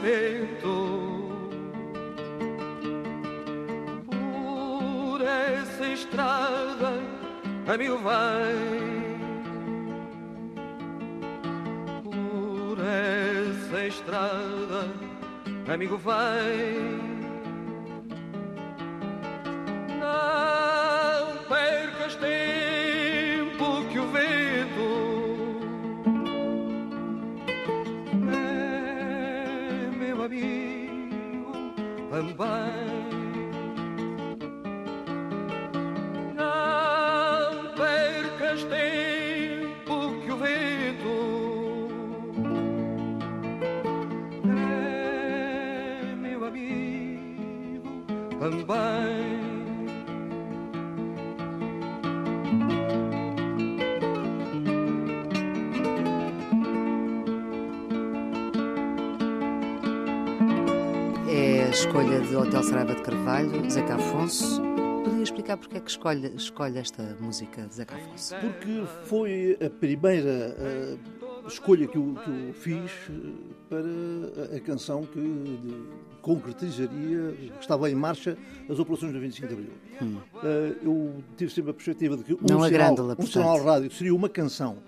pensamento. Por essa estrada, amigo, vai. Por essa estrada, amigo, vai. É a escolha de Hotel Saraiva de Carvalho, Zeca Afonso. Podia explicar porque é que escolhe, escolhe esta música de Zeca Afonso? Porque foi a primeira eh, escolha que eu, que eu fiz eh, para a, canção que concretizaria, estava em marcha, as operações do 25 de Abril. Eh, eu tive sempre a perspectiva de que um, Não a sinal, grândola, um sinal rádio seria uma canção,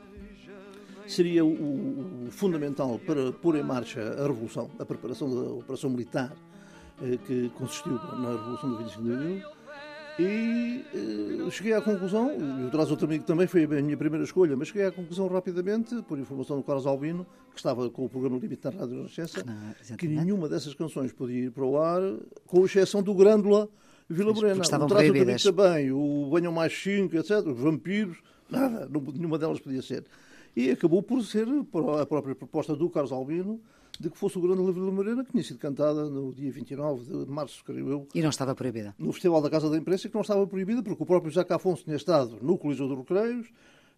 seria o, o- fundamental para pôr em marcha a revolução, a preparação da operação militar eh, que consistiu na revolução do 25 de Abril. E eh, cheguei à conclusão, e o Traz outro amigo também foi a minha primeira escolha, mas cheguei à conclusão rapidamente, por informação do Carlos Albino, que estava com o programa Limite na Rádio Renascença, Ah, que nenhuma dessas canções podia ir para o ar, com exceção do Grândola Vila Morena. o Traz outro amigo também, o Venham Mais 5, etc., os vampiros, nada, nenhuma delas podia ser. E acabou por ser a própria proposta do Carlos Albino de que fosse o Grândola Vila Morena, que tinha sido cantada no dia 29 de março, creio eu, E não estava proibida. no Festival da Casa da Imprensa que não estava proibida, porque o próprio Jacques Afonso tinha estado no Coliseu dos Recreios,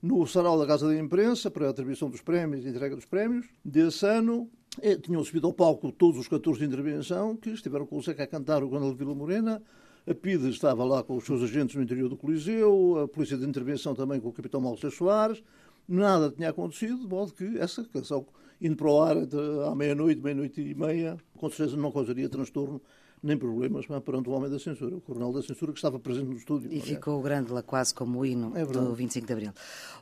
no Sarau da Casa da Imprensa, para a atribuição dos prémios e entrega dos prémios. Desse ano, eh, tinham subido ao palco todos os cantores de intervenção, que estiveram com o Zeca a cantar o Gondel de Vila Morena. A PIDE estava lá com os seus agentes no interior do Coliseu, a Polícia de Intervenção também com o Capitão Maurício Soares. Nada tinha acontecido, de modo que essa canção, indo para o ar à meia-noite, meia-noite e meia, com certeza não causaria transtorno nem problemas mas perante o homem da censura, o coronel da censura que estava presente no estúdio. E aliás. ficou o Grândola quase como o hino É do 25 de Abril.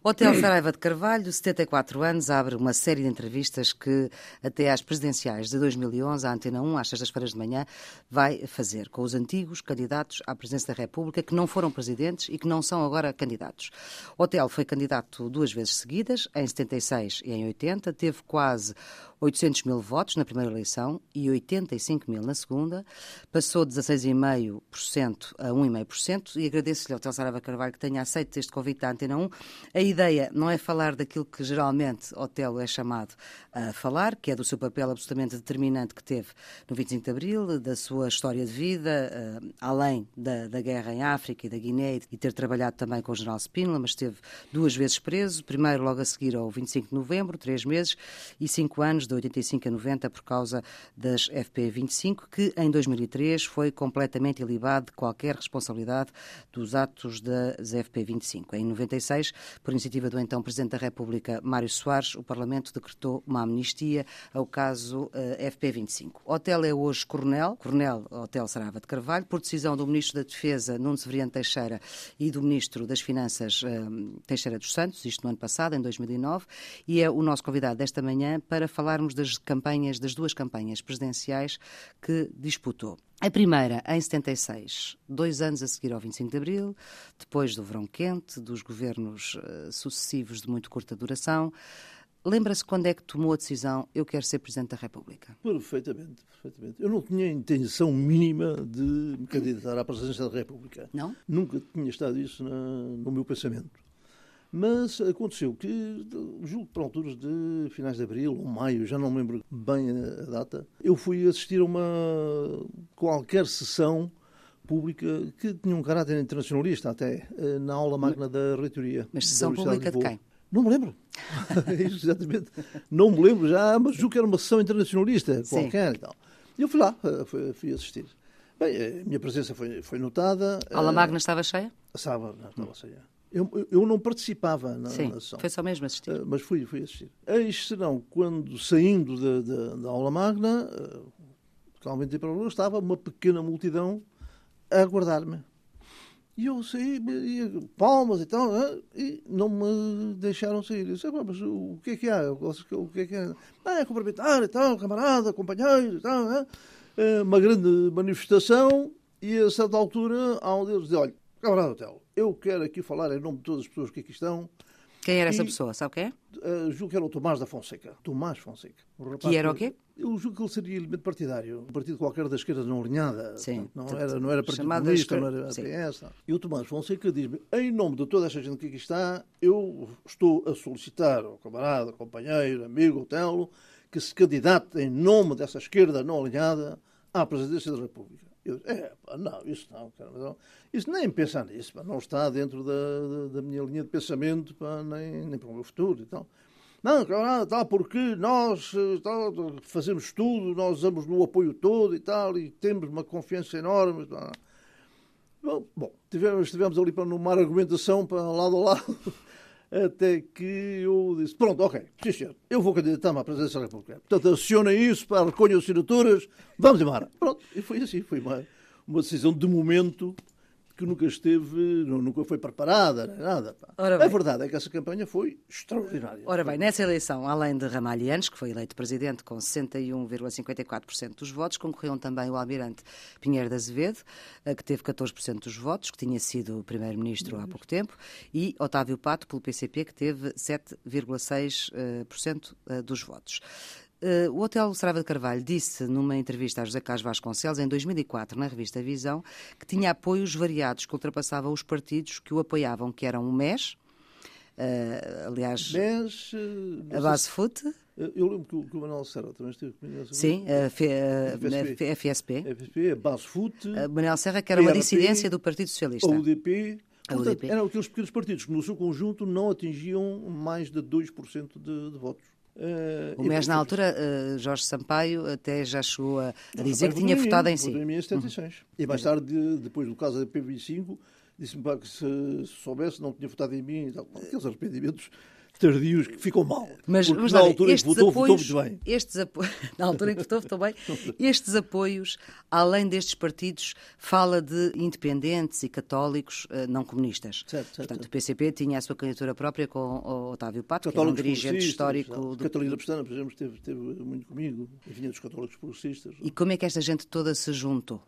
Hotel Saraiva de Carvalho, 74 anos, abre uma série de entrevistas que até às presidenciais de 2011, a Antena 1, às sextas-feiras de manhã, vai fazer com os antigos candidatos à presidência da República que não foram presidentes e que não são agora candidatos. Hotel foi candidato duas vezes seguidas, em 76 e em 80, teve quase 800 mil votos na primeira eleição e 85 mil na segunda, passou de 16,5% a 1,5% e agradeço-lhe ao Saraiva Carvalho que tenha aceito este convite da Antena 1. A ideia não é falar daquilo que geralmente Otelo é chamado a falar, que é do seu papel absolutamente determinante que teve no 25 de Abril, da sua história de vida, eh, além da, da guerra em África e da Guiné e ter trabalhado também com o general Spínola, mas esteve duas vezes preso, primeiro logo a seguir ao 25 de novembro, três meses, e cinco anos, de 85 a 90, por causa das FP25, que em 2003 foi completamente ilibado de qualquer responsabilidade dos atos das FP25. Em 96, por iniciativa do então Presidente da República, Mário Soares, o Parlamento decretou uma amnistia ao caso eh, FP25. Hotel é hoje coronel, coronel Hotel Sarava de Carvalho, por decisão do Ministro da Defesa, Nuno Severiano Teixeira, e do Ministro das Finanças, eh, Teixeira dos Santos, isto no ano passado, em 2009, e é o nosso convidado desta manhã para falarmos das campanhas, das duas campanhas presidenciais que disputou. A primeira, em 76, dois anos a seguir ao 25 de Abril, depois do verão quente, dos governos eh, sucessivos de muito curta duração. Lembra-se quando é que tomou a decisão, eu quero ser Presidente da República? Perfeitamente, perfeitamente. Eu não tinha intenção mínima de me candidatar à presidência da República. Não? Nunca tinha estado isso na- no meu pensamento. Mas aconteceu que, julgo por alturas de finais de abril ou maio, já não me lembro bem a data, eu fui assistir a uma qualquer sessão pública que tinha um caráter internacionalista até, eh, na aula magna da reitoria. Mas sessão pública de Lisboa. quem? Não me lembro. É Exatamente. Não me lembro já, mas julgo que era uma sessão internacionalista Sim. qualquer e tal. E eu fui lá, eh, fui, assistir. Bem, a minha presença foi, foi notada. A aula eh, magna estava cheia? a Sábado, não estava cheia. Eu, eu não participava na, Sim, na sessão. foi só mesmo assistir. Uh, mas fui, fui assistir. Eis serão quando, saindo da, aula magna, uh, calmamente para o estava uma pequena multidão a aguardar-me. E eu saí, e, palmas e tal, uh, e não me deixaram sair. Eu disse, mas o que é que há? O que é que há? Ah, é cumprimentar e tal, camarada, companheiro e tal. Uma grande manifestação e a certa altura há um deles diz, olha, camarada Hotel, eu quero aqui falar em nome de todas as pessoas que aqui estão. Quem era e, essa pessoa? Sabe quem é? Uh, julgo que era o Tomás da Fonseca. Tomás Fonseca. que era o quê? Eu julgo que ele seria elemento partidário. Um partido qualquer da esquerda não alinhada. Sim. Não era, não era Partido Comunista, não era PS. E o Tomás Fonseca diz-me, em nome de toda esta gente que aqui está, eu estou a solicitar ao camarada, companheiro, amigo, Telo, que se candidate em nome dessa esquerda não alinhada à presidência da República. Eu é, não, isso não, não, isso nem pensar nisso, pá, não está dentro da, da, da, minha linha de pensamento, pá, nem, nem para o meu futuro e tal. Não, camarada, tal, porque nós tal, fazemos tudo, nós usamos no apoio todo e tal, e temos uma confiança enorme. Bom, bom tivemos, estivemos ali para numa argumentação para lado a lado até que eu disse, pronto, ok, sim senhor, eu vou candidatar-me à presidência da República. Portanto, acionem isso, para recolher assinaturas, vamos embora. Pronto, e foi assim, foi uma, uma decisão de momento que nunca esteve, nunca foi preparada, nada. a verdade é que essa campanha foi extraordinária. Ora bem, nessa eleição, além de Ramalhianes, que foi eleito presidente com 61,54% dos votos, concorreram também o almirante Pinheiro de Azevedo, eh, que teve 14% dos votos, que tinha sido primeiro-ministro há pouco tempo, e Otávio Pato, pelo PCP, que teve 7,6% eh, dos votos. Uh, o Hotel Sarava de Carvalho disse numa entrevista a José Carlos Vasconcelos, em 2004, na revista Visão, que tinha apoios variados que ultrapassavam os partidos que o apoiavam, que eram o MES, uh, aliás, MES, uh, a Base FUT. Eu lembro que o, que o Manuel Serra também esteve comigo. Sim, a, F, a, FSP. A FSP, a Base FUT. Manuel Serra, que era uma dissidência do Partido Socialista. A UDP. Portanto, eram aqueles pequenos partidos que, no seu conjunto, não atingiam mais de 2% de, de votos. Uh, o mês, na altura, uh, Jorge Sampaio até já chegou a, a dizer que tinha votado em si. Em 76. Uhum. E mais tarde, depois do caso da P25, disse-me que se, se soubesse não tinha votado em mim. Aqueles arrependimentos tardios que ficam mal. Mas, mas na altura em que votou, apoios, votou muito bem. Estes apo... na altura em que votou, votou bem. Estes apoios, além destes partidos, fala de independentes e católicos uh, não comunistas. Certo, certo, Portanto, certo. o PCP tinha a sua candidatura própria com o Otávio Pato, que era um dirigente histórico. Do... Catalina Pestana, por exemplo, esteve, esteve muito comigo, vinha dos católicos progressistas. E como é que esta gente toda se juntou?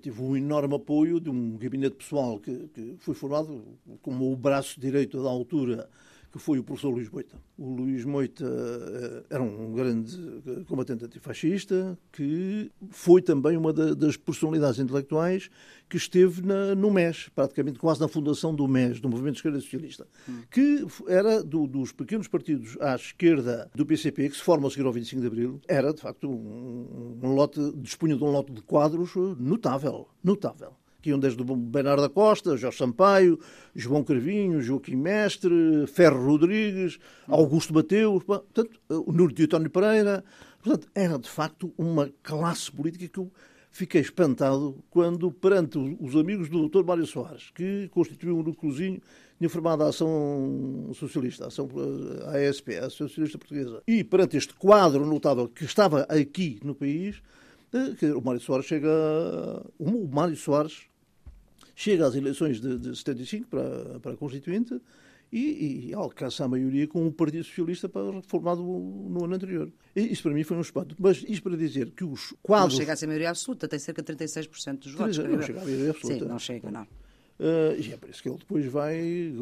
tive um enorme apoio de um gabinete pessoal que, que foi formado como o braço direito da altura que foi o professor Luís Moita. O Luís Moita eh, era um grande combatente antifascista que foi também uma das personalidades intelectuais que esteve na, no MES, praticamente quase na fundação do MES, do Movimento de Esquerda Socialista, hum. que era do, dos pequenos partidos à esquerda do PCP, que se formam a seguir ao 25 de Abril, era de facto um, um lote, dispunha de um lote de quadros notável, notável que iam desde o Bernardo da Costa, Jorge Sampaio, João Carvinho, Joaquim Mestre, Ferro Rodrigues, Augusto Mateus, portanto, o Nuno António Pereira. Portanto, era de facto uma classe política que eu fiquei espantado quando, perante os amigos do Dr. Mário Soares, que constituiu um núcleozinho, tinha formado a Ação Socialista, a Ação ASP, a Ação Socialista Portuguesa, e perante este quadro notável que estava aqui no país, eh, o Mário Soares chega. O Mário Soares chega às eleições de, de 75 para, para a Constituinte e, e, alcança a maioria com o Partido Socialista para, formado no ano anterior. E isso para mim foi um espanto. Mas isto para dizer que os quadros... Não chega a ser maioria absoluta, tem cerca de 36% dos votos. Não chega a maioria absoluta. Sim, não chega, não. Uh, e é por isso que ele depois vai,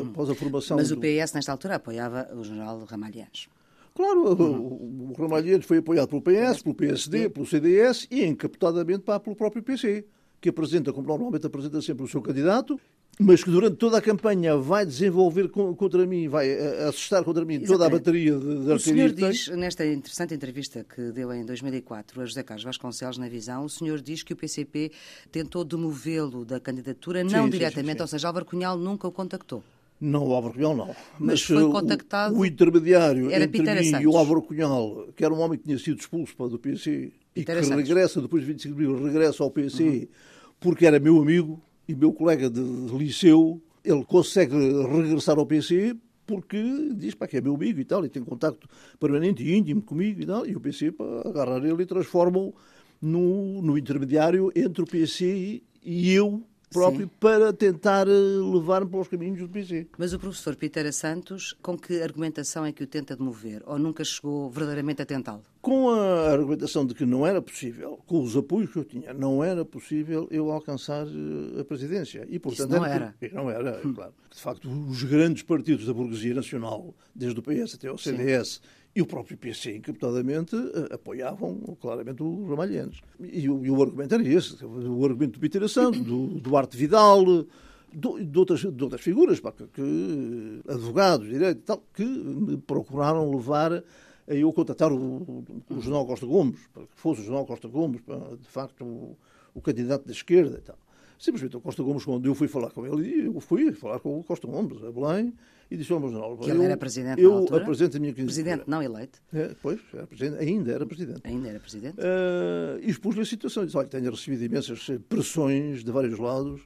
após a formação... Mas do... o PS, nesta altura, apoiava o general Ramalhães. Claro, uhum. o, o Ramalhães foi apoiado pelo PS, pelo PSD, pelo CDS e encapotadamente pelo próprio PC que apresenta, como normalmente apresenta sempre o seu candidato, mas que durante toda a campanha vai desenvolver contra mim, vai eh, assustar contra mim Exatamente. toda a bateria de, de O senhor diz, nesta interessante entrevista que deu em 2004 a José Carlos Vasconcelos na Visão, o senhor diz que o PCP tentou demovê-lo da candidatura, não sim, diretamente, sim, sim, ou seja, Álvaro Cunhal nunca o contactou. Não, o Álvaro Cunhal não. Mas, Mas foi contactado... O, o intermediário era entre Peter mim Santos. e o Álvaro Cunhal, que era um homem que tinha sido expulso do PC Peter e que Santos. regressa, depois de 25 de abril, regressa ao PC... Uhum porque era meu amigo e meu colega de liceu, ele consegue regressar ao PC porque diz pá, que é meu amigo e tal, e tem contacto permanente e íntimo comigo e tal, e o PC para agarrar ele e transforma-o no, no intermediário entre o PC e eu próprio Sim. para tentar eh, levar-me para os caminhos do PC. Mas o professor Pitera Santos, com que argumentação é que o tenta demover? Ou nunca chegou verdadeiramente a tentá-lo? Com a argumentação de que não era possível, com os apoios que eu tinha, não era possível eu alcançar eh, a presidência. E, portanto, Isso não era. era. Não era, é claro. De facto, os grandes partidos da burguesia nacional, desde o PS até o CDS, Sim e o próprio PC, encriptadamente, eh, apoiavam claramente os ramalhenses. E, o, e o argumento era esse, o argumento do Peter Santos, do Duarte Vidal, de, de, outras, de outras figuras, pá, que, que, advogados, direito e tal, que me procuraram levar a eu contatar o, o Jornal Costa Gomes, para que fosse o Jornal Costa Gomes, para, de facto, o, o candidato da esquerda e tal. Simplesmente o Costa Gomes, quando eu fui falar com ele, eu fui falar com o Costa Gomes, a Belém, e disse ao jornal... Que ele era presidente Eu apresento a minha Presidente, não eleito. É, pois, era presidente, ainda era presidente. Ainda era presidente. Uh, e expus-lhe a situação. Disse, olha, tenho recebido imensas pressões de vários lados,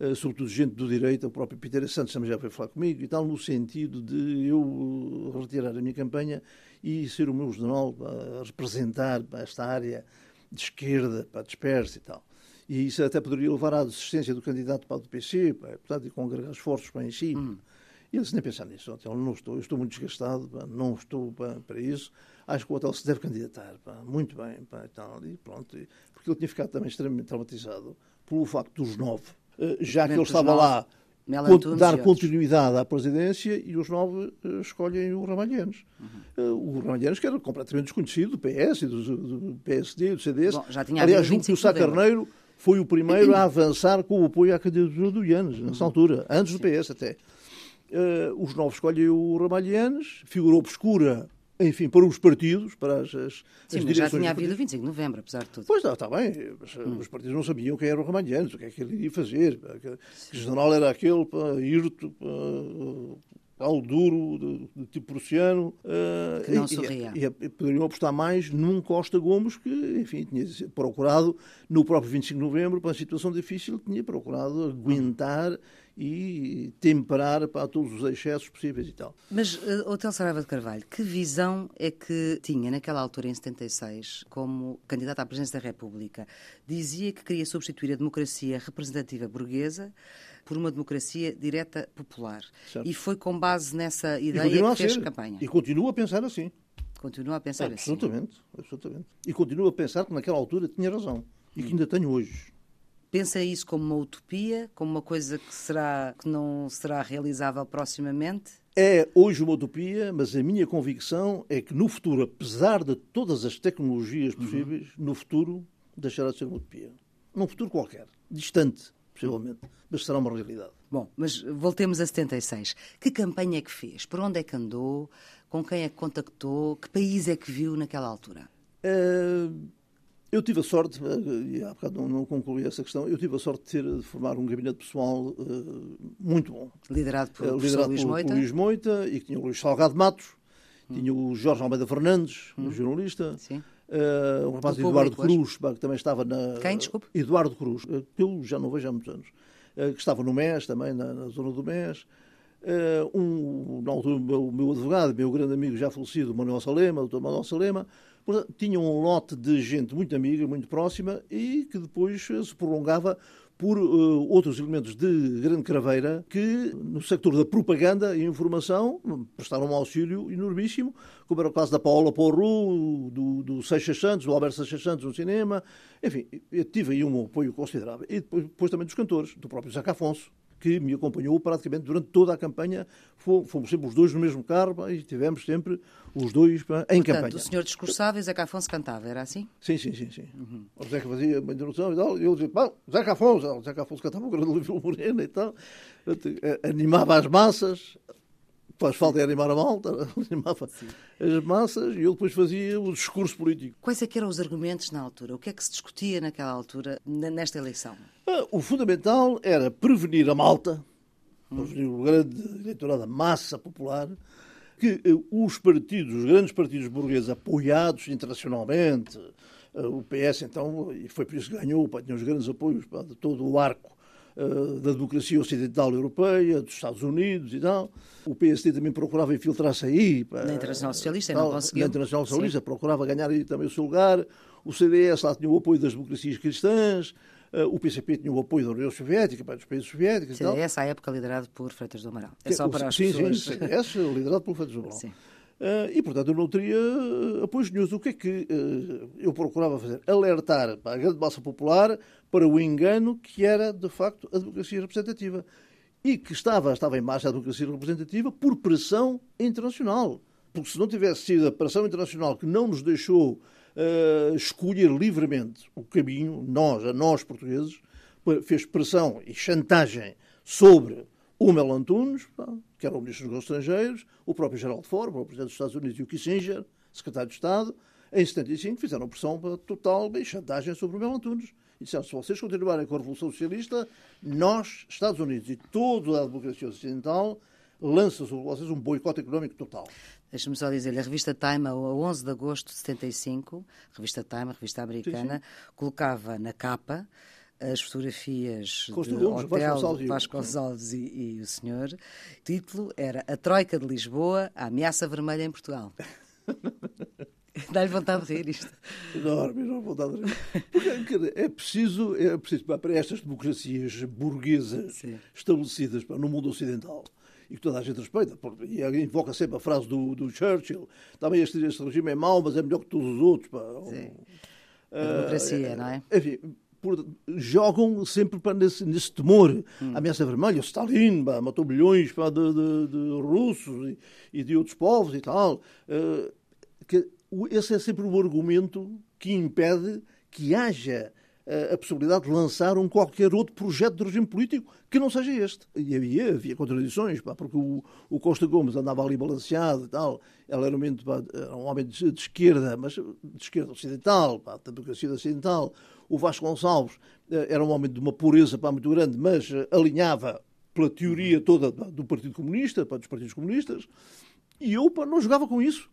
uh, sobretudo gente do direito, o próprio Peter Santos também já foi falar comigo, e tal, no sentido de eu retirar a minha campanha e ser o meu jornal a representar esta área de esquerda, para dispersa e tal. E isso até poderia levar à desistência do candidato para o PC, portanto, e congregar esforços para em si. Hum. E eu disse, nem pensar nisso, então, não estou, eu estou muito desgastado, pá, não estou pá, para isso. Acho que o hotel se deve candidatar, pá, muito bem, pá, e tal, e pronto. Porque ele tinha ficado também extremamente traumatizado pelo facto dos nove, eh, já que ele estava lá dar continuidade à presidência e os nove uh, escolhem o Ramalhenes. Uhum. Uh, o Ramalhenes, que era completamente desconhecido do PS, do, do PSD, do CDS. Bom, já tinha Aliás, junto que o Sá Carneiro foi o primeiro a avançar com o apoio à candidatura do Ianes, nessa altura, antes do PS até. Uh, os novos escolhem o Ramalhianes, figura obscura, enfim, para os partidos, para as, as, Sim, as mas já tinha havido 25 de novembro, apesar de tudo. Pois, está bem, mas hum. os partidos não sabiam quem era o Ramalhianes, o que é que ele iria fazer, que, que general era aquele, para Irto, ao duro, de, de tipo prussiano. Uh, que não sorria. E, e, poderiam apostar mais num Costa Gomes que, enfim, tinha procurado, no próprio 25 de novembro, para uma situação difícil, tinha procurado aguentar e temperar para todos os excessos possíveis e tal. Mas, uh, Hotel Saraiva de Carvalho, que visão é que tinha naquela altura, em 76, como candidato à presidência da República? Dizia que queria substituir a democracia representativa burguesa por uma democracia direta popular. Certo. E foi com base nessa ideia que fez campanha. E continua a pensar assim. Continua a pensar absolutamente, assim. Absolutamente. E continua a pensar que naquela altura tinha razão. E que ainda tenho hoje. Pensa isso como uma utopia, como uma coisa que, será, que não será realizável proximamente? É hoje uma utopia, mas a minha convicção é que no futuro, apesar de todas as tecnologias possíveis, uhum. no futuro deixará de ser uma utopia. Num futuro qualquer, distante, possivelmente, mas será uma realidade. Bom, mas voltemos a 76. Que campanha é que fez? Por onde é que andou? Com quem é que contactou? Que país é que viu naquela altura? Uh, eu tive a sorte, eh, e há bocado não, não, concluí essa questão, eu tive a sorte de, ter, de formar um gabinete pessoal uh, muito bom. Liderado por, uh, liderado Luís, Moita. Luís Moita. e que tinha o Luís Salgado Matos, hum. tinha o Jorge Almeida Fernandes, hum. jornalista. Sim. Uh, um rapaz Eduardo Cruz, que também estava na. Quem, desculpe? Eduardo Cruz, que eu já não vejo há muitos anos. Uh, que estava no MES, também na, na zona do MES. Uh, um, na altura, o meu advogado, meu grande amigo já falecido, Manuel Salema, o Dr. Manuel Salema, tinham um lote de gente muito amiga, muito próxima e que depois se prolongava por uh, outros elementos de grande craveira que, no sector da propaganda e informação, prestaram um auxílio enormíssimo, como era o caso da Paola Porru, do, do Seixas Santos, do Alberto Seixas Santos no cinema. Enfim, eu tive aí um apoio considerável. E depois, depois também dos cantores, do próprio Zaca Afonso, que me acompanhou praticamente durante toda a campanha. Fomos sempre os dois no mesmo carro e tivemos sempre os dois em Portanto, campanha. o senhor discursava e Zeca Afonso cantava, era assim? Sim, sim, sim. sim. Uhum. O Zeca fazia uma introdução e tal, e eu dizia, bom, Zeca Afonso, o Zeca Afonso cantava o grande livro Morena e tal, animava as massas, faz falta é animar a malta, animava Sim. as massas e eu depois fazia o discurso político. Quais é eram os argumentos na altura? O que é que se discutia naquela altura, nesta eleição? Ah, o fundamental era prevenir a malta, prevenir o grande eleitorado, a massa popular, que eh, os partidos, os grandes partidos burgueses apoiados internacionalmente, eh, o PS então, e foi por isso que ganhou, tinha os grandes apoios de todo o arco da democracia ocidental europeia, dos Estados Unidos e tal. O PSD também procurava infiltrar-se aí. Na Internacional Socialista, não conseguiu. Na Internacional Socialista, Sim. procurava ganhar aí também o seu lugar. O CDS lá tinha o apoio das democracias cristãs. Uh, o PCP tinha o apoio da União Soviética, dos países soviéticos. CDS, à época, liderado por Freitas do Amaral. É só para as sim, pessoas... Sim, CDS, liderado por Freitas do Amaral. Sim. Uh, e, portanto, eu não teria apoios nenhum. O que é que uh, eu procurava fazer? Alertar para a grande massa popular para o engano que era, de facto, a democracia representativa. E que estava, estava em marcha a democracia representativa por pressão internacional. Porque se não tivesse sido a pressão internacional que não nos deixou uh, escolher livremente o caminho, nós, a nós portugueses, fez pressão e chantagem sobre o Mel Antunes, que era o Ministro dos Negócios Estrangeiros, o próprio Geraldo Ford, o Presidente dos Estados Unidos e o Kissinger, Secretário de Estado, em 75 fizeram pressão total e chantagem sobre o Mel Antunes. Disseram, se vocês continuarem com a Revolução Socialista, nós, Estados Unidos e toda a democracia ocidental, lança sobre vocês um boicote económico total. Deixa-me só dizer, a revista Time, a 11 de agosto de 75, a revista Time, a revista americana, sim, sim. colocava na capa as fotografias do hotel de Vasconcelos e, e, o senhor. O título era A Troika de Lisboa, a ameaça vermelha em Portugal. Dá-lhe vontade de rir isto. Enorme, enorme vontade de rir. Porque é preciso, é preciso para estas democracias burguesas Sim. estabelecidas no mundo ocidental e que toda a gente respeita, e invoca sempre a frase do, do Churchill, também este, este regime é mau, mas é melhor que todos os outros. Pá. Sim. A democracia, uh, não é? Enfim, por, jogam sempre para nesse, nesse temor. Hum. A ameaça vermelha, o Stalin pá, matou milhões pá, de, de, de, russos e, e, de outros povos e tal. Uh, que, esse é sempre o argumento que impede que haja a possibilidade de lançar um qualquer outro projeto de regime político que não seja este. E havia, havia contradições, pá, porque o, o, Costa Gomes andava ali balanceado e tal, ele era um, pá, era um homem de, de, esquerda, mas de esquerda ocidental, pá, da democracia ocidental. O Vasco Gonçalves eh, era um homem de uma pureza pá, muito grande, mas eh, alinhava pela teoria toda do Partido Comunista, pá, dos partidos comunistas, e eu pá, não jogava com isso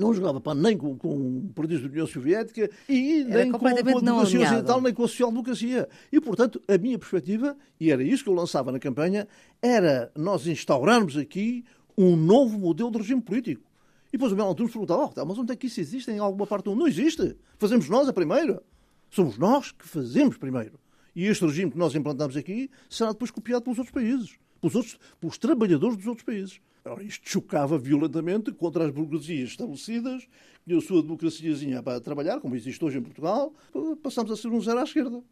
não jogava pá, nem com, com partidos da União Soviética e era nem com, com a democracia ocidental, nem com a social-democracia. E, portanto, a minha perspectiva, e era isso que eu lançava na campanha, era nós instaurarmos aqui um novo modelo de regime político. E depois o Mel Antunes perguntava, oh, mas onde é que isso existe em alguma parte do mundo? Não existe. Fazemos nós a primeira. Somos nós que fazemos primeiro. E este regime que nós implantamos aqui será depois copiado pelos outros países, pelos, outros, pelos trabalhadores dos outros países. Ora, isto chocava violentamente contra as burguesias estabelecidas, que a sua democraciazinha para trabalhar, como existe hoje em Portugal, passamos a ser um zero à esquerda.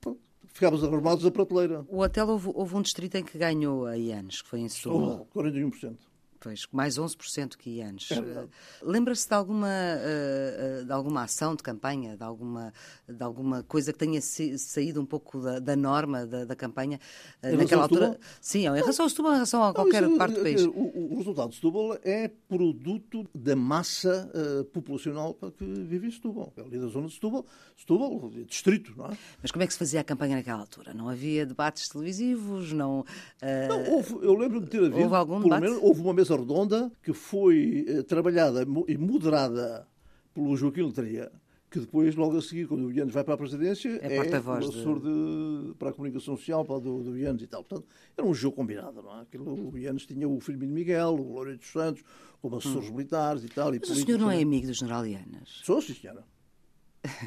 Ficámos arrumados a prateleira. O hotel houve, houve, um distrito em que ganhou a IANES, que foi em Setúbal. Oh, 41%. Pois, mais 11% que antes. É Lembra-se de alguma, eh, eh, de alguma ação de campanha, de alguma, de alguma coisa que tenha saído um pouco da, da norma da, da campanha em naquela altura? Sim, em relação a Setúbal, em relação a qualquer não, isso, parte do país. O, o, resultado de Setúbal é produto da massa uh, populacional que vive em Setúbal. É ali da zona de Setúbal, Setúbal, distrito, não é? Mas como é que se fazia a campanha naquela altura? Não havia debates televisivos? Não, uh... não houve, eu lembro de ter havido, houve algum debate? Menos, houve uma mesa redonda que foi eh, trabalhada e moderada pelo Joaquim Letria, que depois, logo a seguir, quando o Ianes vai para a presidência, é, é o assessor de... para a comunicação social para do, do Ianes e tal. Portanto, era um jogo combinado, não é? Aquilo, o Ianes tinha o Firmino Miguel, o Loureiro dos Santos, como assessores hum. militares e tal. E Mas o senhor não é amigo do general Ianes? Sou, sim, senhora.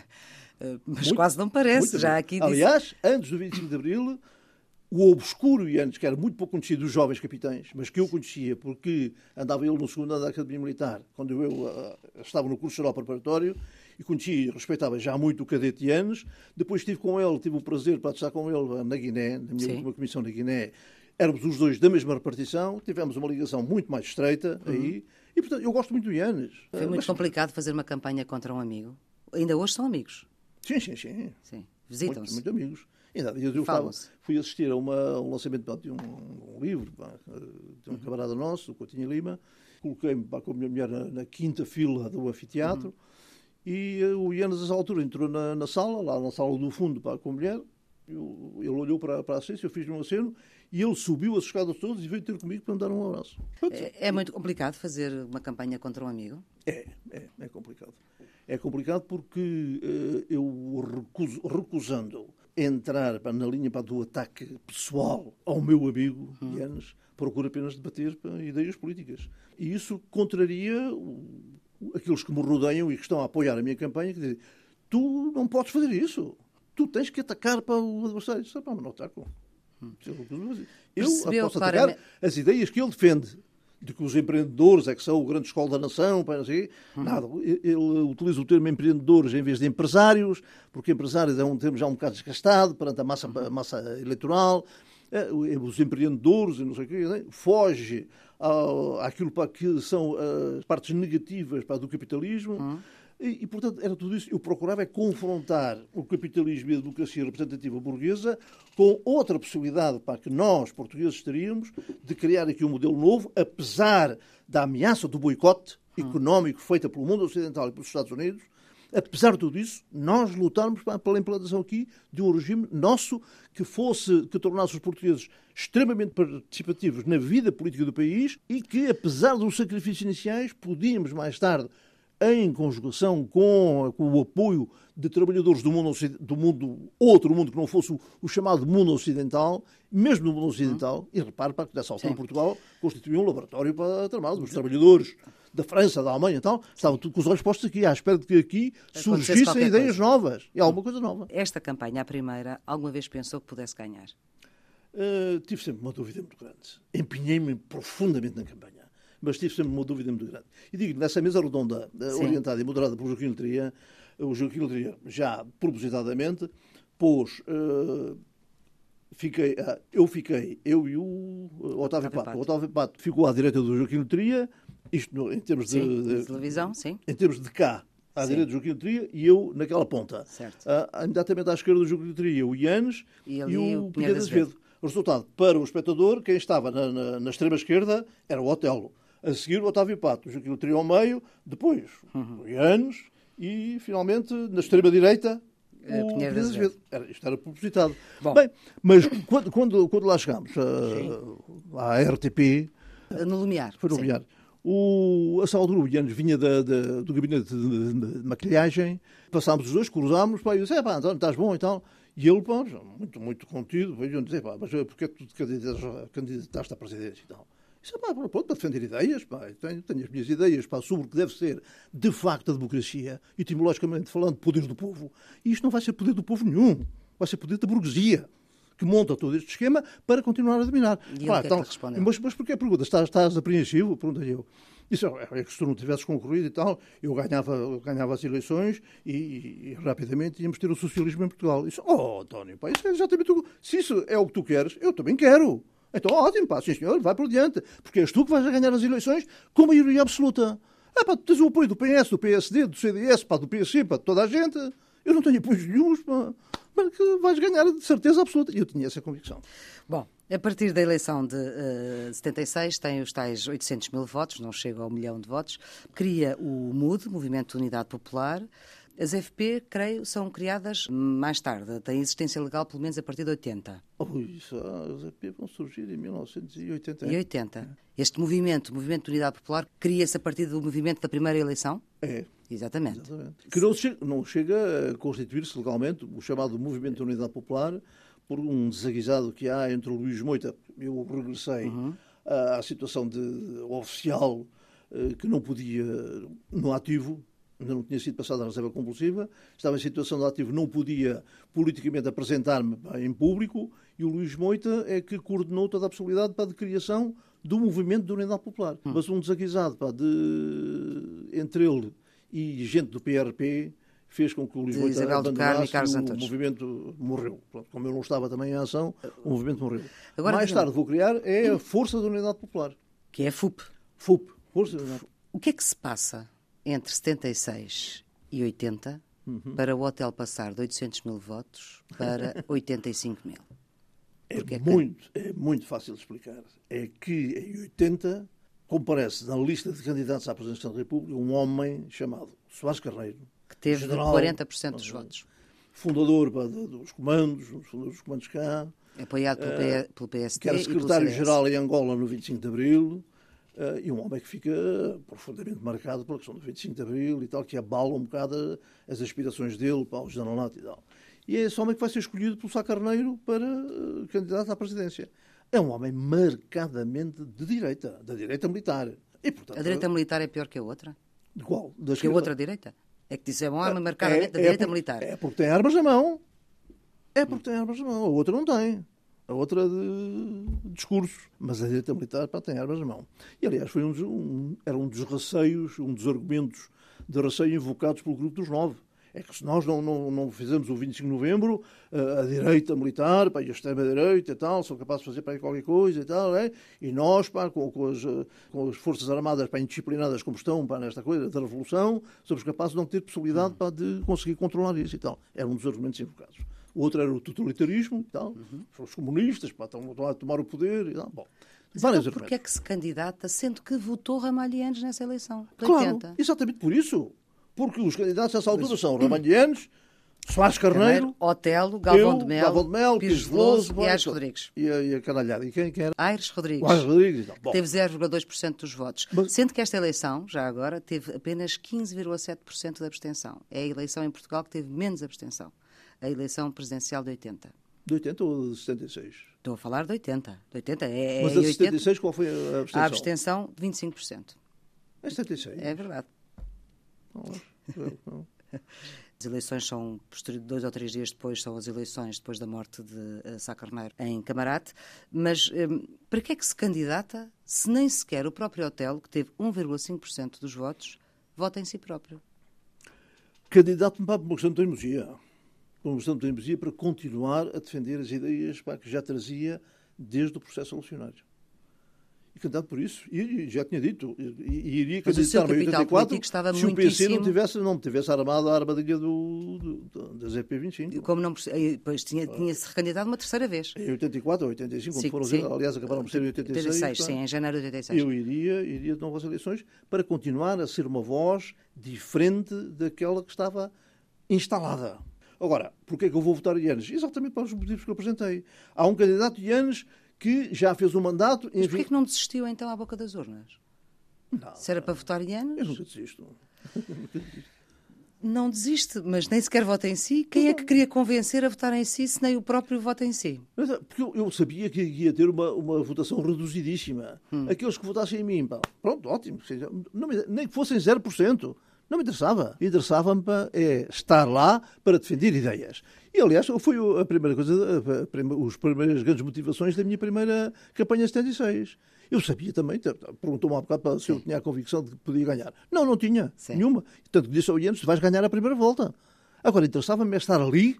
Mas muito, quase não parece, já aqui Aliás, disse... antes do 25 de Abril, o obscuro Ianes, que era muito pouco conhecido dos jovens capitães, mas que eu conhecia porque andava ele no segundo ano da Academia Militar, quando eu uh, estava no curso geral preparatório, e conhecia e respeitava já muito o cadete Ianes. Depois estive com ele, tive o prazer para estar com ele na Guiné, na minha Sim. última comissão na Guiné. Éramos os dois da mesma repartição, tivemos uma ligação muito mais estreita uhum. aí, e portanto eu gosto muito do Ianes. Foi muito mas... complicado fazer uma campanha contra um amigo. Ainda hoje são amigos. Sim, sim, sim. sim. Visitam-se. Muito, muito amigos. Ainda eu estava, fui assistir a uma, um lançamento de um, um livro de um uhum. camarada nosso, o Coutinho Lima. Coloquei-me com a minha mulher na, na quinta fila do anfiteatro uhum. e uh, o Ianes, nessa altura, entrou na, na, sala, lá na sala do fundo, para, com a mulher. Eu, ele olhou para, para a assistência, eu fiz um aceno e ele subiu as escadas todas e veio ter comigo para me dar um abraço. É, é muito complicado fazer uma campanha contra um amigo? É, é, é complicado. É complicado porque uh, eu recuso, recusando entrar pá, na linha pá, do ataque pessoal ao meu amigo Hum. Yanes, procura apenas debater pá, ideias políticas. E isso contraria o- aqueles que me rodeiam e que estão a apoiar a minha campanha, que dizem, tu não podes fazer isso. Tu tens que atacar para o adversário. Isso, pá, mas não atacam. Eu Percebeu posso atacar as ideias que ele defende. De que os empreendedores é que são o grande escola da nação, não sei, quê. nada. Ele utiliza o termo empreendedores em vez de empresários, porque empresários é um termo já um bocado desgastado perante a massa, a massa eleitoral. É, Os empreendedores e não sei o quê, né? foge ao- àquilo para que são as partes negativas para, do capitalismo. E, e, portanto, era tudo isso. Eu procurava é confrontar o capitalismo e a democracia representativa burguesa com outra possibilidade para que nós, portugueses, teríamos de criar aqui um modelo novo, apesar da ameaça do boicote económico feita pelo mundo ocidental e pelos Estados Unidos. Apesar de tudo isso, nós lutarmos pela implantação aqui de um regime nosso que fosse, que tornasse os portugueses extremamente participativos na vida política do país e que, apesar dos sacrifícios iniciais, podíamos mais tarde em conjugação com, com o apoio de trabalhadores do mundo, do mundo, outro mundo que não fosse o, o chamado mundo ocidental, mesmo no mundo ocidental, e repare para que nessa altura Sim. Portugal constituía um laboratório para tramado. Os trabalhadores da França, da Alemanha e tal, estavam tudo com os olhos postos aqui, à espera de que aqui surgissem ideias coisa. novas e alguma coisa nova. Esta campanha, a primeira, alguma vez pensou que pudesse ganhar? Uh, tive sempre uma dúvida muito grande. Empenhei-me profundamente na campanha, mas tive sempre uma dúvida muito grande. E digo, nessa mesa redonda, uh, Sim. orientada e moderada por Joaquim Letria, o Joaquim Letria, já propositadamente, pôs. uh, fiquei, ah, eu fiquei, eu e o uh, Otávio Otávio Pato. Pato. O Otávio Pato ficou à direita do Joaquim Letria, isto no- em termos de, Sim, de- de televisão, sim. em termos de cá, à Sim. direita do Joaquim Letria, e eu naquela ponta. Certo. Ah, imediatamente à esquerda do Joaquim Letria, o Ianes E e, o o Pinheiro de. Azevedo. O resultado, para o espectador, quem estava na, na- na extrema esquerda era o Otelo. A seguir, o Otávio Pato, o Joaquim Letria ao meio, depois Uhum. o Ianes e, finalmente, na extrema direita, Eh, o Pinheiro Azevedo. Era, isto era propositado. Bom. Bem, mas quando, quando, quando lá chegámos ah, à RTP, No Lumiar. foi sim. nomear. O, a o Ianes vinha da- da- do gabinete de, de- maquilhagem, passámos os dois, cruzámos, pá, e eu disse, é pá, António, estás bom e tal. E ele, pá, muito, muito contido, veio dizer, pá, mas porquê que tu te candidataste- candidataste à presidência e tal? Disse, pá, pronto, para defender ideias, pá, tenho, tenho as minhas ideias, pá, sobre o que deve ser, de facto, a democracia, etimologicamente falando, poder do povo. E isto não vai ser poder do povo nenhum, vai ser poder da burguesia que monta todo este esquema para continuar a dominar. E ele Pá, o que é mas, mas porquê a pergunta? Estás, estás apreensivo? Perguntei eu. Disse, "Oh, é que se tu não tivesses concorrido e tal, eu ganhava, eu ganhava as eleições e, e- e rapidamente íamos ter o socialismo em Portugal. Disse, oh, António, pá, isso é exatamente o... Se isso é o que tu queres, eu também quero. Então, ótimo, pá, sim senhor, vai por diante. Porque és tu que vais ganhar as eleições com maioria absoluta. É pá, tu tens o apoio do PS, do PSD, do CDS, pá, do PSC, pá, de toda a gente. Eu não tenho apoios nenhums, pá. Mas que vais ganhar de certeza absoluta. E eu tinha essa convicção. Bom, a partir da eleição de eh, 76 tem os tais 800 mil votos, não chega ao milhão de votos, cria o MUD, Movimento de Unidade Popular. As FP, creio, são criadas mais tarde, têm existência legal pelo menos a partir de 80 Ui, isso, os EP vão surgir em 1980. e 80. Este movimento, o Movimento de Unidade Popular, cria-se a partir do movimento da primeira eleição? É, Exatamente. exatamente. Que não chega, não chega a constituir-se legalmente o chamado Movimento de Unidade Popular por um desaguisado que há entre o Luís Moita, eu regressei Uhum. à, à situação de oficial eh, que não podia, no ativo, ainda não tinha sido passada a reserva compulsiva, estava em situação de ativo, não podia politicamente apresentar-me em público, e o Luís Moita é que coordenou toda a possibilidade para de criação do movimento de unidade popular. Mas um desaguisado pá, de, entre ele e gente do PRP fez com que o Luís abandonasse Carlos e o movimento morreu. Pronto, como eu não estava também em ação, o movimento morreu. Agora Mais tarde vou criar é a Força da Unidade Popular. Que é a FUP. FUP. Força da Unidade O que é que se passa entre 76 e 80 para o hotel passar de 800 mil votos para 85 mil? É Porque é muito, é muito fácil de explicar. É que em 80 comparece na lista de candidatos à presidência da República um homem chamado Soares Carneiro, Que teve general, 40% dos votos. fundador pá, dos comandos, um dos comandos cá, Apoiado pelo, P- pelo PSD que era secretário-geral em Angola no 25 de Abril, eh, e um homem que fica profundamente marcado pela questão do 25 de Abril e tal, que abala um bocado as aspirações dele para o generalato e tal. e é esse homem que vai ser escolhido pelo Sá Carneiro para uh, candidato à presidência. É um homem marcadamente de direita, da direita militar. E, portanto, a direita militar é pior que a outra? De qual? Da que a outra direita? É que disse é um homem marcadamente é, da direita é por, militar. É porque tem armas na mão. É porque tem armas na mão. A outra não tem. A outra de, de discurso. Mas a direita militar pá, tem armas na mão. E, aliás, foi um, um, era um dos receios, um dos argumentos de receio invocados pelo Grupo dos Nove é que se nós não, não, não fizermos o 25 de novembro, a direita militar pá, e a extrema-direita e tal, são capazes de fazer aí qualquer coisa e tal, é? e nós, pá, com, com, as, com as Forças Armadas pá, indisciplinadas como estão pá, nesta coisa da Revolução, somos capazes de não ter possibilidade pá, de conseguir controlar isso e tal. Era um dos argumentos invocados. O outro era o totalitarismo e tal, uhum. os comunistas pá, estão, estão a tomar o poder e tal. Bom, mas várias então, porque é que se candidata, sendo que votou Ramalhianes nessa eleição? Claro, exatamente por isso porque os candidatos nessa altura são Ramalhianos, Soares Carneiro, Otelo, Galvão de Melo, Galvão de Melo Pires Veloso e Aires Rodrigues. E a, e a canalhada. E quem, quem era? Aires Rodrigues. Aires Rodrigues então. Teve 0,2% dos votos. Mas... Sendo que esta eleição, já agora, teve apenas 15,7% de abstenção. É a eleição em Portugal que teve menos abstenção. A eleição presidencial de 80. De 80 ou de 76? Estou a falar de 80. De 80 é, Mas a de 76 qual foi a abstenção? A abstenção, 25%. É 76? É verdade. As eleições são, dois ou três dias depois, são as eleições depois da morte de uh, Sá Carneiro em Camarate. Mas um, para que é que se candidata se nem sequer o próprio Otelo, que teve 1,5% dos votos, vota em si próprio? Candidato-me para uma questão de teimosia. Uma questão de teimosia para continuar a defender as ideias pá, que já trazia desde o processo eleicionário e candidato por isso. E já tinha dito, e, iria candidatar em 84 se o PC não tivesse, não tivesse armado a armadilha do, do, da ZP25. Como não, pois tinha, tinha se recandidatado uma terceira vez. Em 84 ou 85, sim, foram, sim. aliás, acabaram por ser em 86. 86 sim, em janeiro de 86. Eu iria, iria de novas eleições para continuar a ser uma voz diferente daquela que estava instalada. Agora, porquê é que eu vou votar Ianes? Exatamente para os motivos que eu apresentei. Há um candidato Ianes que já fez um mandato. Mas porquê que não desistiu então à boca das urnas? Não. Se era para votar em anos? Eu nunca desisto. Não desiste, mas nem sequer vota em si. Quem é que queria convencer a votar em si se nem o próprio vota em si? É, porque eu, eu, sabia que ia ter uma, uma votação reduzidíssima. Hum. Aqueles que votassem em mim, pá, pronto, ótimo. Nem que fossem 0%. Não me interessava. Interessava-me é, estar lá para defender ideias. E, aliás, foi a primeira coisa, as primeiras grandes motivações da minha primeira campanha 76. Eu sabia também, perguntou-me há bocado se eu tinha a convicção de que podia ganhar. Não, não tinha, Sim. nenhuma. Tanto que disse ao Ianes, vais ganhar a primeira volta. Agora, interessava-me é estar ali,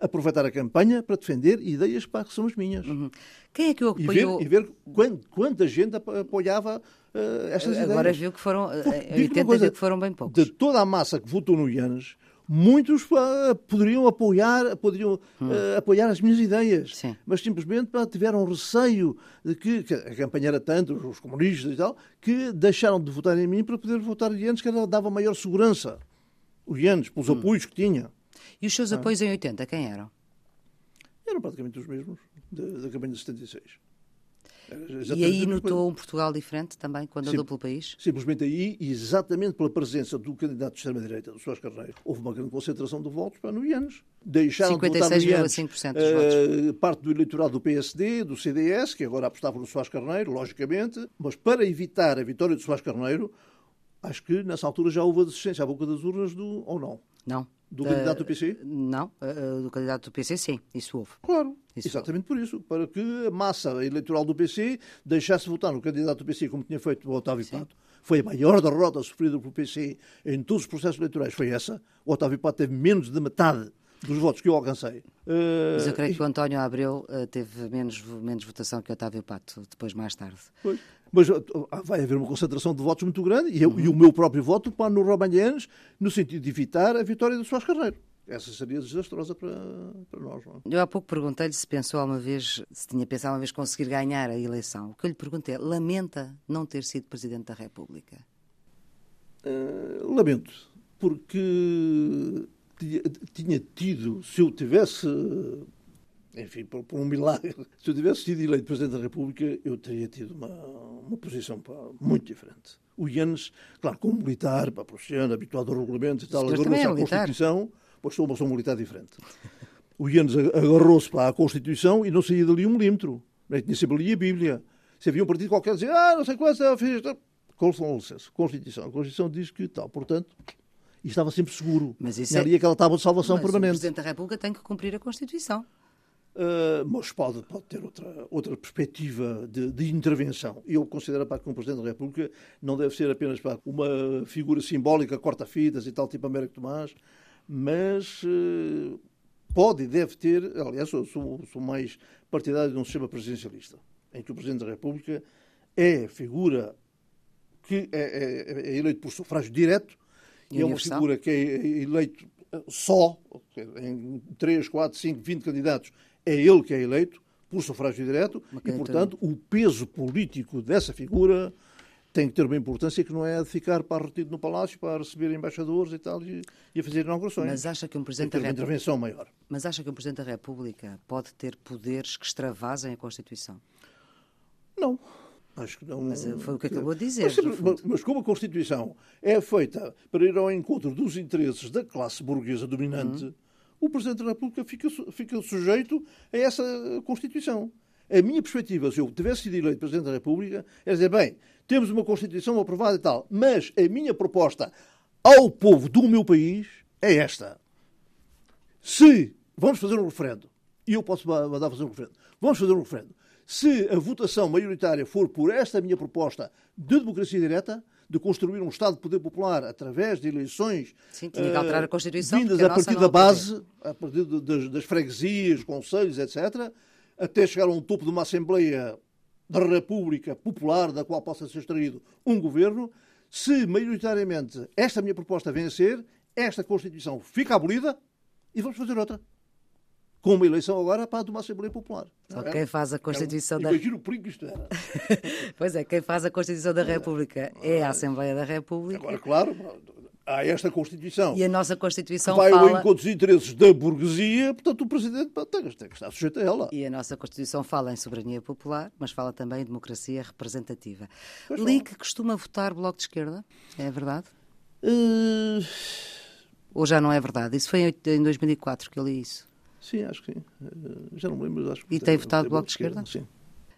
aproveitar a campanha para defender ideias para que são as minhas. Uhum. Quem é que o apoiou? E ver, e ver quanta, quanta gente apoiava uh, estas ideias. Agora viu que foram, Porque, eh, 80 coisa, viu que foram bem poucos. De toda a massa que votou no Ianes, muitos uh, poderiam apoiar, poderiam hum. uh, apoiar as minhas ideias, Sim. mas simplesmente uh, tiveram receio de que, que, a campanha era tanto, os comunistas e tal, que deixaram de votar em mim para poder votar em Ianes, que dava maior segurança. Os Ianes, pelos hum. apoios que tinha. E os seus apoios em 80, quem eram? Eram praticamente os mesmos da campanha de 76. E aí notou um Portugal diferente também, quando Sim, andou pelo país? Simplesmente aí, exatamente pela presença do candidato de extrema-direita, do Soares Carneiro, houve uma grande concentração de votos para no Ianes. Deixaram 56,5% dos votos. Uh, parte do eleitorado do PSD, do CDS, que agora apostava no Soares Carneiro, logicamente, mas para evitar a vitória do Soares Carneiro, acho que nessa altura já houve a desistência à boca das urnas do, ou não? Não. Do da, candidato do PC? Não, do candidato do PC sim, isso houve. Claro, isso exatamente houve. por isso, para que a massa eleitoral do PC deixasse votar no candidato do PC como tinha feito o Otávio sim. Pato. Foi a maior derrota sofrida pelo PC em todos os processos eleitorais, foi essa. O Otávio Pato teve menos de metade dos votos que eu alcancei. Uh, Mas eu creio e... que o António Abreu teve menos, menos votação que o Otávio Pato, depois mais tarde. Pois. Mas ah, vai haver uma concentração de votos muito grande e, eu, uhum. e o meu próprio voto para no Romanhanes no sentido de evitar a vitória do Soares Carneiro. Essa seria desastrosa para, para nós. Não? É? Eu há pouco perguntei-lhe se pensou alguma vez, se tinha pensado uma vez conseguir ganhar a eleição. O que eu lhe perguntei é: lamenta não ter sido Presidente da República? Uh, lamento, porque tinha, tinha tido, se eu tivesse enfim, por, por, um milagre. Se eu tivesse sido eleito Presidente da República, eu teria tido uma, uma posição pá, muito diferente. O Ianes, claro, como militar, para profissional, habituado ao regulamento e tal, agora não à Constituição, pois sou uma pessoa militar diferente. O Ianes agarrou-se para a Constituição e não saía dali um milímetro. Tinha sempre ali a Bíblia. Se havia um partido qualquer que dizia, ah, não sei quanto, fez com licença, Constituição. A Constituição diz que tal. Portanto, e estava sempre seguro. Mas isso Tinha é... ali aquela tábua de salvação mas permanente. O Presidente da República tem que cumprir a Constituição. Uh, mas pode, pode ter outra, outra perspectiva de, de intervenção. Eu considero que um Presidente da República não deve ser apenas uma figura simbólica, corta-fitas e tal, tipo Américo Tomás, mas uh, pode e deve ter. Aliás, sou, sou, sou mais partidário de um sistema presidencialista, em que o Presidente da República é figura que é, é, é eleito por sufrágio direto e é uma figura que é eleito só, em 3, 4, 5, 20 candidatos, é ele que é eleito por sufrágio direto e, portanto, o peso político dessa figura tem que ter uma importância que não é de ficar para retido no Palácio para receber embaixadores e tal e, e a fazer inaugurações. Mas acha que um Presidente da República... intervenção maior. Mas acha que um Presidente da República pode ter poderes que extravasem a Constituição? Não. Acho que não. Mas foi o que acabou de dizer. Mas, mas, como a Constituição é feita para ir ao encontro dos interesses da classe burguesa dominante, uhum. O Presidente da República fica, fica sujeito a essa Constituição. A minha perspectiva, se eu tivesse sido eleito Presidente da República, é dizer, bem, temos uma Constituição aprovada e tal, mas a minha proposta ao povo do meu país é esta. Se vamos fazer um referendo, e eu posso mandar fazer um referendo, vamos fazer um referendo, se a votação maioritária for por esta minha proposta de democracia direta, de construir um Estado de poder popular através de eleições Sim, tinha que alterar a Constituição, vindas a, a partir da base, a partir das, das freguesias, conselhos, etc., até chegar a um topo de uma Assembleia da República Popular, da qual possa ser extraído um governo, se maioritariamente esta minha proposta vencer, esta Constituição fica abolida e vamos fazer outra com uma eleição agora para de uma Assembleia Popular. Só quem faz a Constituição é da... Imagina o perigo isto era. pois é, quem faz a Constituição da República é a Assembleia da República. Agora, claro, há esta Constituição. E a nossa Constituição vai fala... ao encontro dos interesses da burguesia, portanto o Presidente tem que estar sujeito a ela. E a nossa Constituição fala em soberania popular, mas fala também em democracia representativa. Pois Li que costuma votar Bloco de Esquerda, é verdade? Uh... Ou já não é verdade? Isso foi em 2004 que eu li isso. Sim, acho que sim. Eh, já não me lembro, acho que. E tem votado o Bloco de Esquerda? Sim.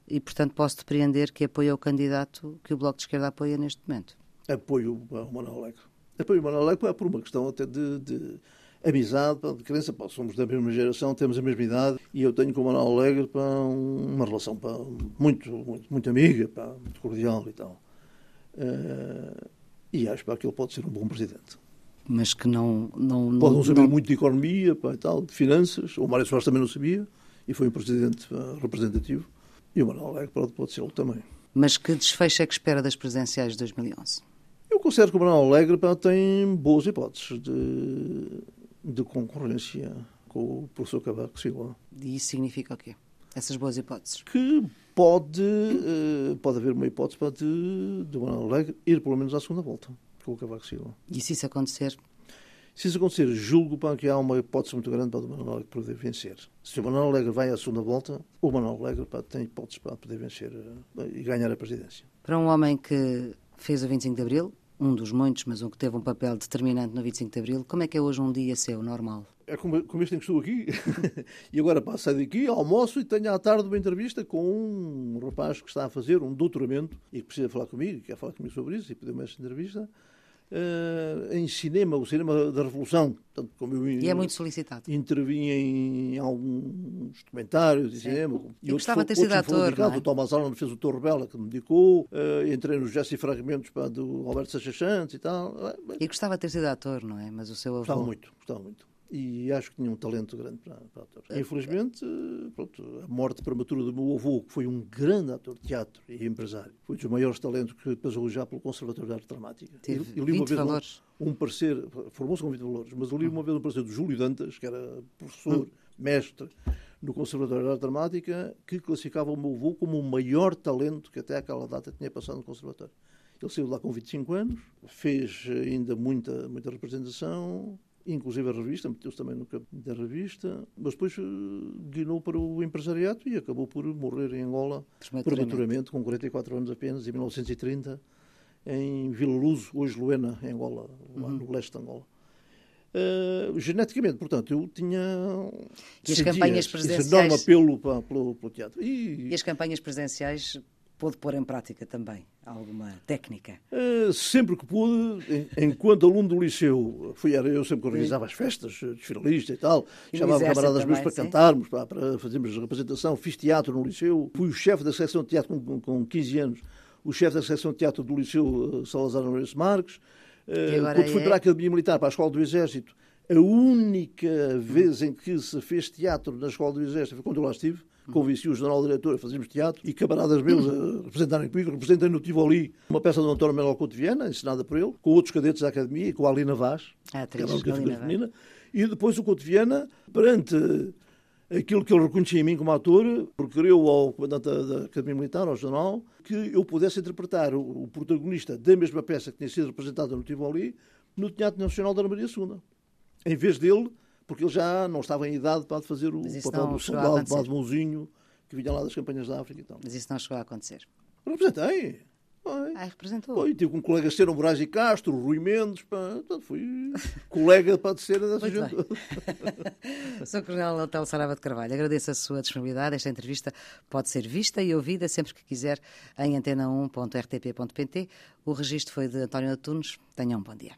E, portanto, posso depreender que apoia o candidato que o Bloco de Esquerda apoia neste momento? Apoio o Manuel Alegre. Apoio o Manuel Alegre por uma questão até de, de amizade, de crença. somos da mesma geração, temos a mesma idade e eu tenho com o Manuel Alegre para uma relação para muito, muito, muito amiga, para muito cordial e tal. Uh, e acho para que ele pode ser um bom presidente mas que não. não Pode não saber não... muito de economia pá, e tal, de finanças. O Mário Soares também não sabia e foi um presidente pá, representativo. E o Manuel Alegre pode, pode ser também. Mas que desfecho é que espera das presidenciais de 2011? Eu considero que o Manuel Alegre pá, tem boas hipóteses de, de concorrência com o professor Cavaco Silva. E isso significa o quê? Essas boas hipóteses? Que pode, uh, pode haver uma hipótese para de, de Manuel Alegre ir pelo menos à segunda volta com o Cavaco Silva. E se isso acontecer? Se isso acontecer, julgo que há uma hipótese muito grande para o Manuel Alegre poder vencer. Se o Manuel Alegre vai à segunda volta, o Manuel Alegre pá, tem hipóteses para poder vencer eh, e ganhar a presidência. Para um homem que fez o 25 de Abril, um dos muitos, mas um que teve um papel determinante no 25 de Abril, como é que é hoje um dia seu, normal? É como, como este em que estou aqui. e agora passo daqui, almoço e tenho à tarde uma entrevista com um rapaz que está a fazer um doutoramento e que precisa falar comigo, quer falar comigo sobre isso e pedir-me esta entrevista uh, em cinema, o cinema da Revolução. Portanto, como eu, e é muito solicitado. Intervim em alguns documentários de Sim. cinema. E, e gostava de ter sido ator. É? O Thomas Allen fez o Torre Bela, que me dedicou. Uh, entrei nos gestos e fragmentos pá, do Alberto Sachachantes e tal. E gostava de ter sido ator, não é? Mas o seu avô... Gostava muito, gostava muito e acho que tinha um talento grande para, para ator. É, Infelizmente, pronto, a morte prematura do meu avô, que foi um grande ator de teatro e empresário, foi dos maiores talentos que passou já pelo Conservatório de Arte Dramática. Tive eu, li uma vez valores. Um, um parecer, formou-se com 20 valores, mas eu li uma vez um parecer do Júlio Dantas, que era professor, hum. mestre no Conservatório de Arte Dramática, que classificava o meu avô como o maior talento que até aquela data tinha passado no Conservatório. Ele saiu lá com 25 anos, fez ainda muita, muita representação, inclusive a revista, meteu-se também no campo da revista, mas depois uh, guinou para o empresariado e acabou por morrer em Angola prematuramente, com 44 anos apenas, em 1930, em Vila Luz, hoje Luena, em Angola, lá uhum. no leste de Angola. uh, geneticamente. Portanto, eu tinha. E as campanhas presidenciais. Esse enorme apelo para, pelo, pelo teatro. E... e as campanhas presidenciais pôde pôr em prática também alguma técnica? Uh, sempre que pude, enquanto aluno do liceu, fui, era eu sempre que organizava as festas, desfilista e tal, e chamava camaradas meus para sim? cantarmos, para, para fazermos representação, fiz teatro no liceu, fui o chefe da secção de teatro com, com 15 anos, o chefe da secção de teatro do liceu Salazar Lourenço Marques, uh, quando fui é... para a Academia Militar, para a Escola do Exército, a única vez em que se fez teatro na Escola do Exército foi quando eu lá estive, convenci o general-diretor a fazermos teatro e camaradas meus a representarem comigo. Representei no Tivoli uma peça do António Melo Couto Viana, ensinada por ele, com outros cadetes da Academia e com a Alina Vaz, a atriz, que era uma feminina. E depois o Couto Viana, perante aquilo que ele reconhecia em mim como ator, procurou ao comandante da Academia Militar, ao general, que eu pudesse interpretar o, protagonista da mesma peça que tinha sido representada no Tivoli no Teatro Nacional da Maria II. Em vez dele porque ele já não estava em idade para fazer o papel do soldado de mãozinho que vinha lá das campanhas da África e tal. Mas isso não chegou a acontecer. Representei. Foi. Ah, representou. Foi. Tive um colega Estero Moraes e Castro, Rui Mendes, pá, fui colega para ser dessa gente. Sr. Coronel Natal Sarava de Carvalho, agradeço a sua disponibilidade. Esta entrevista pode ser vista e ouvida sempre que quiser em antena1.rtp.pt. O registro foi de António Antunes. Tenham um bom dia.